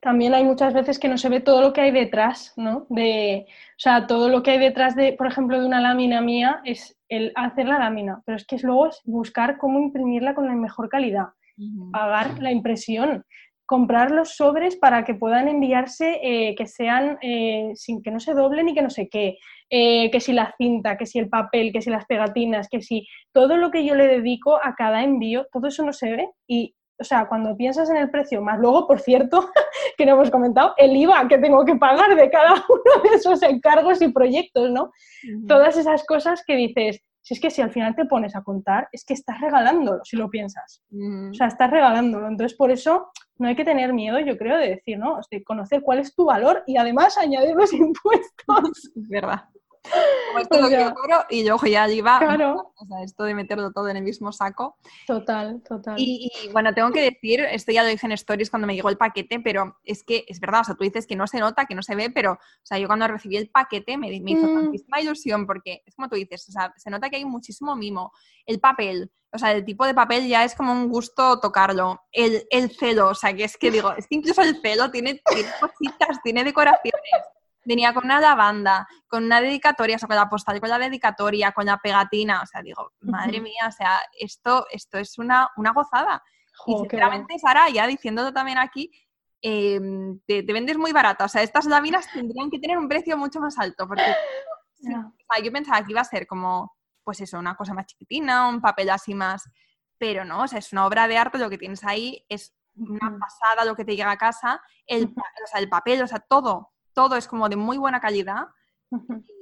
S1: también hay muchas veces que no se ve todo lo que hay detrás, ¿no? De, o sea, todo lo que hay detrás de, por ejemplo, de una lámina mía es el hacer la lámina, pero es que es luego es buscar cómo imprimirla con la mejor calidad, pagar la impresión, comprar los sobres para que puedan enviarse, eh, que sean eh, sin que no se doblen y que no sé qué, eh, que si la cinta, que si el papel, que si las pegatinas, que si todo lo que yo le dedico a cada envío, todo eso no se ve y o sea, cuando piensas en el precio, más luego, por cierto, que no hemos comentado, el IVA que tengo que pagar de cada uno de esos encargos y proyectos, ¿no? Todas esas cosas que dices, si es que si al final te pones a contar, es que estás regalándolo, si lo piensas. O sea, estás regalándolo. Entonces, por eso no hay que tener miedo, yo creo, de decir, ¿no? De conocer cuál es tu valor y además añadir los impuestos.
S2: Es verdad. Como esto es lo que yo cobro y yo ya iba. Claro. O sea, esto de meterlo todo en el mismo saco.
S1: Total, total.
S2: Y, bueno, tengo que decir, esto ya lo dije en Stories cuando me llegó el paquete, pero es que es verdad, o sea, tú dices que no se nota, que no se ve, pero, o sea, yo cuando recibí el paquete me, hizo mm. tantísima ilusión porque es como tú dices, o sea, se nota que hay muchísimo mimo. El papel, o sea, el tipo de papel ya es como un gusto tocarlo. El, el celo, o sea, que es que digo, es que incluso el celo tiene, tiene cositas, tiene decoraciones venía con una lavanda, con una dedicatoria, o sea, con la postal, con la dedicatoria, con la pegatina, o sea, digo, madre mía, o sea, esto, esto es una, una gozada. y sinceramente, Sara, ya diciéndolo también aquí, em, te, vendes muy barata, o sea, estas láminas tendrían que tener un precio mucho más alto, porque yo pensaba que iba a ser como, pues eso, una cosa más chiquitina, un papel así más, pero no, o sea, es una obra de arte, lo que tienes ahí es una pasada lo que te llega a casa, el, o sea, el papel, o sea, todo, todo es como de muy buena calidad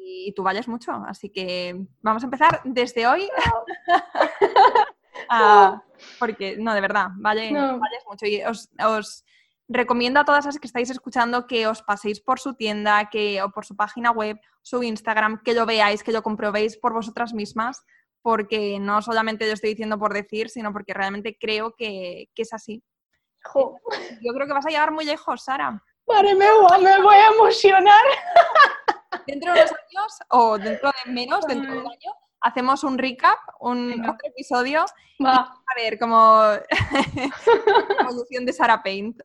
S2: y tú vales mucho. Así que vamos a empezar desde hoy. porque, no, de verdad, vale, vales mucho. Y os, recomiendo a todas las que estáis escuchando que os paséis por su tienda que, o por su página web, su Instagram, que lo veáis, que lo comprobéis por vosotras mismas, porque no solamente lo estoy diciendo por decir, sino porque realmente creo que, es así. Yo creo que vas a llegar muy lejos, Sara.
S1: Madre me voy a emocionar.
S2: Dentro de dos años, o dentro de menos, dentro de un año, hacemos un recap, un otro episodio. a ver, como evolución de Sarah Paint.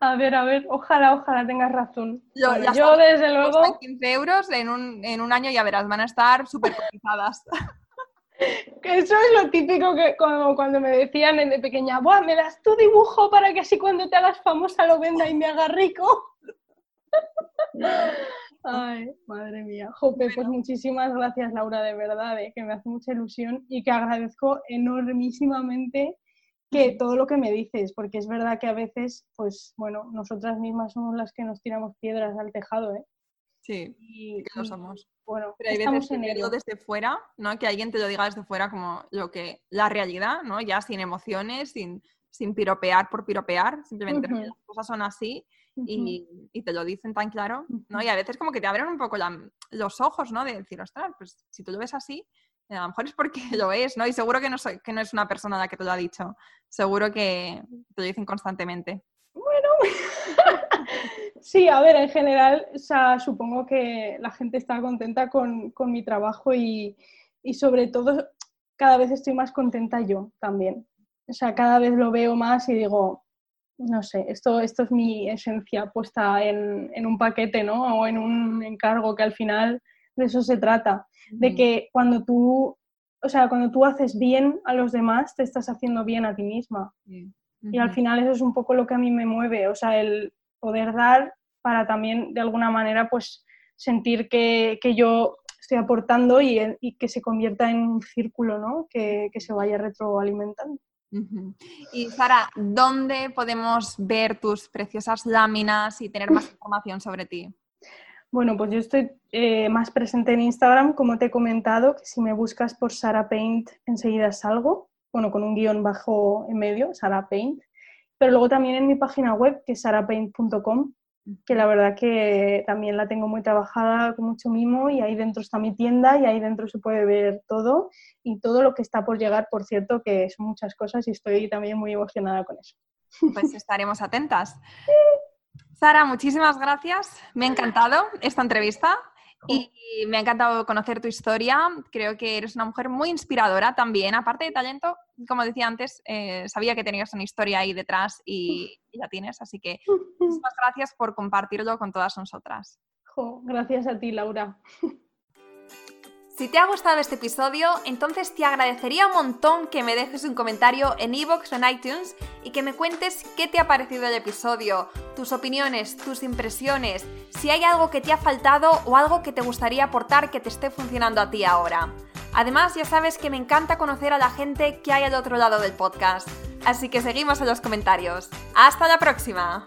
S1: A ver, a ver, ojalá, ojalá tengas razón.
S2: Yo, desde luego... 15 euros en un, en un año ya verás, van a estar súper cotizadas.
S1: Eso es lo típico que cuando, me decían de pequeña, Buah, me das tu dibujo para que así cuando te hagas famosa lo venda y me haga rico. Ay, madre mía. Jope, pues muchísimas gracias, Laura, de verdad, eh, que me hace mucha ilusión y que agradezco enormísimamente que todo lo que me dices, porque es verdad que a veces, pues bueno, nosotras mismas somos las que nos tiramos piedras al tejado, ¿eh?
S2: Sí, y, que lo somos.
S1: Bueno,
S2: pero hay veces que verlo desde fuera, ¿no? Que alguien te lo diga desde fuera como lo que, la realidad, ¿no? Ya sin emociones, sin, sin piropear por piropear, simplemente las cosas son así y, y, te lo dicen tan claro, ¿no? Y a veces como que te abren un poco los ojos, ¿no? De decir, ostras, pues si tú lo ves así, a lo mejor es porque lo es, ¿no? Y seguro que no, soy, que no es una persona la que te lo ha dicho, seguro que te lo dicen constantemente.
S1: Bueno, sí, a ver, en general, o sea, supongo que la gente está contenta con, con mi trabajo y, y sobre todo cada vez estoy más contenta yo también. O sea, cada vez lo veo más y digo, no sé, esto, esto es mi esencia puesta en, en, un paquete, ¿no? O en un encargo que al final de eso se trata, de que cuando tú, o sea, cuando tú haces bien a los demás, te estás haciendo bien a ti misma. Y al final eso es un poco lo que a mí me mueve, o sea, el poder dar para también de alguna manera pues sentir que, que yo estoy aportando y, y, que se convierta en un círculo, ¿no? Que, que se vaya retroalimentando.
S2: Y Sara, ¿dónde podemos ver tus preciosas láminas y tener más información sobre ti?
S1: Bueno, pues yo estoy eh, más presente en Instagram, como te he comentado, que si me buscas por Sara Paint enseguida salgo, bueno, con un guion bajo en medio, Sara Paint, pero luego también en mi página web, que es sarapaint.com, que la verdad que también la tengo muy trabajada con mucho mimo y ahí dentro está mi tienda y ahí dentro se puede ver todo y todo lo que está por llegar, por cierto, que son muchas cosas y estoy también muy emocionada con eso.
S2: Pues estaremos atentas. Sara, muchísimas gracias. Me ha encantado esta entrevista y me ha encantado conocer tu historia. Creo que eres una mujer muy inspiradora también. Aparte de talento, como decía antes, eh, sabía que tenías una historia ahí detrás y, y, la tienes. Así que muchísimas gracias por compartirlo con todas nosotras.
S1: gracias a ti, Laura.
S2: Si te ha gustado este episodio, entonces te agradecería un montón que me dejes un comentario en iVoox o en iTunes y que me cuentes qué te ha parecido el episodio, tus opiniones, tus impresiones, si hay algo que te ha faltado o algo que te gustaría aportar que te esté funcionando a ti ahora. Además, ya sabes que me encanta conocer a la gente que hay al otro lado del podcast. Así que seguimos en los comentarios. ¡Hasta la próxima!